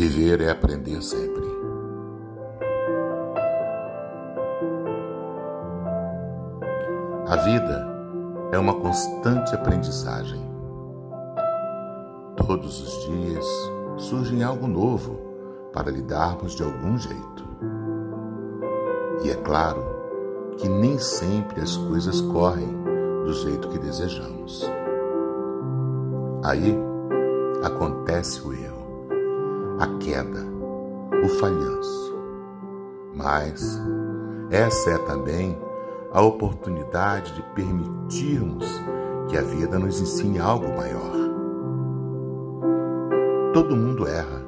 Viver é aprender sempre. A vida é uma constante aprendizagem. Todos os dias surge algo novo para lidarmos de algum jeito. E é claro que nem sempre as coisas correm do jeito que desejamos. Aí acontece o erro a queda, o falhanço. Mas essa é também a oportunidade de permitirmos que a vida nos ensine algo maior. Todo mundo erra,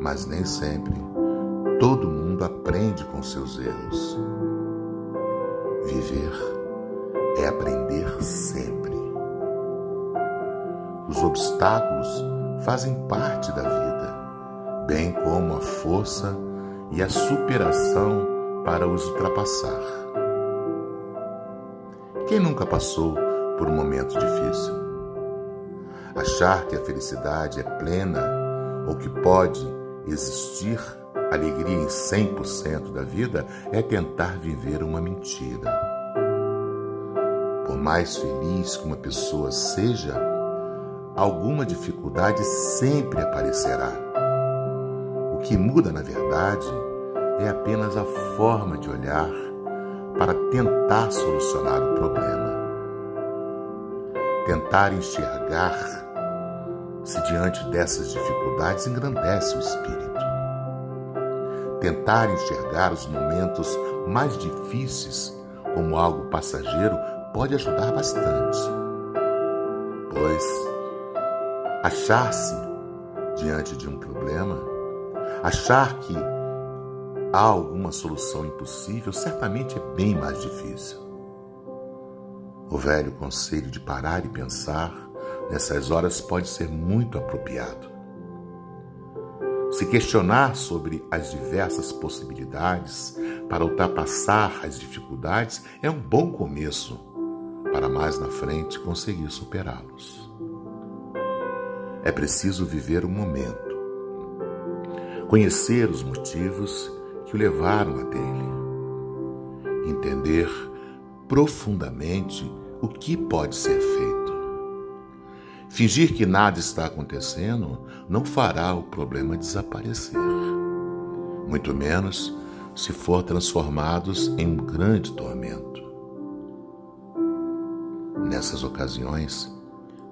mas nem sempre todo mundo aprende com seus erros. Viver é aprender sempre. Os obstáculos fazem parte da vida bem como a força e a superação para os ultrapassar. Quem nunca passou por um momento difícil? Achar que a felicidade é plena ou que pode existir alegria em 100% da vida é tentar viver uma mentira. Por mais feliz que uma pessoa seja, alguma dificuldade sempre aparecerá que muda, na verdade, é apenas a forma de olhar para tentar solucionar o problema. Tentar enxergar se diante dessas dificuldades engrandece o espírito. Tentar enxergar os momentos mais difíceis como algo passageiro pode ajudar bastante, pois achar-se diante de um problema Achar que há alguma solução impossível certamente é bem mais difícil. O velho conselho de parar e pensar nessas horas pode ser muito apropriado. Se questionar sobre as diversas possibilidades para ultrapassar as dificuldades é um bom começo para mais na frente conseguir superá-los. É preciso viver o momento conhecer os motivos que o levaram até ele, entender profundamente o que pode ser feito. Fingir que nada está acontecendo não fará o problema desaparecer, muito menos se for transformados em um grande tormento. Nessas ocasiões,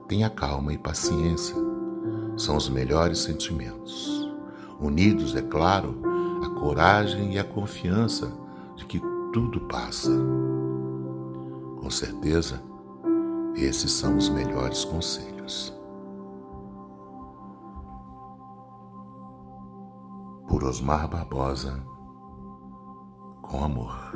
tenha calma e paciência, são os melhores sentimentos unidos, é claro, a coragem e a confiança de que tudo passa. Com certeza, esses são os melhores conselhos. Por Osmar Barbosa, com amor.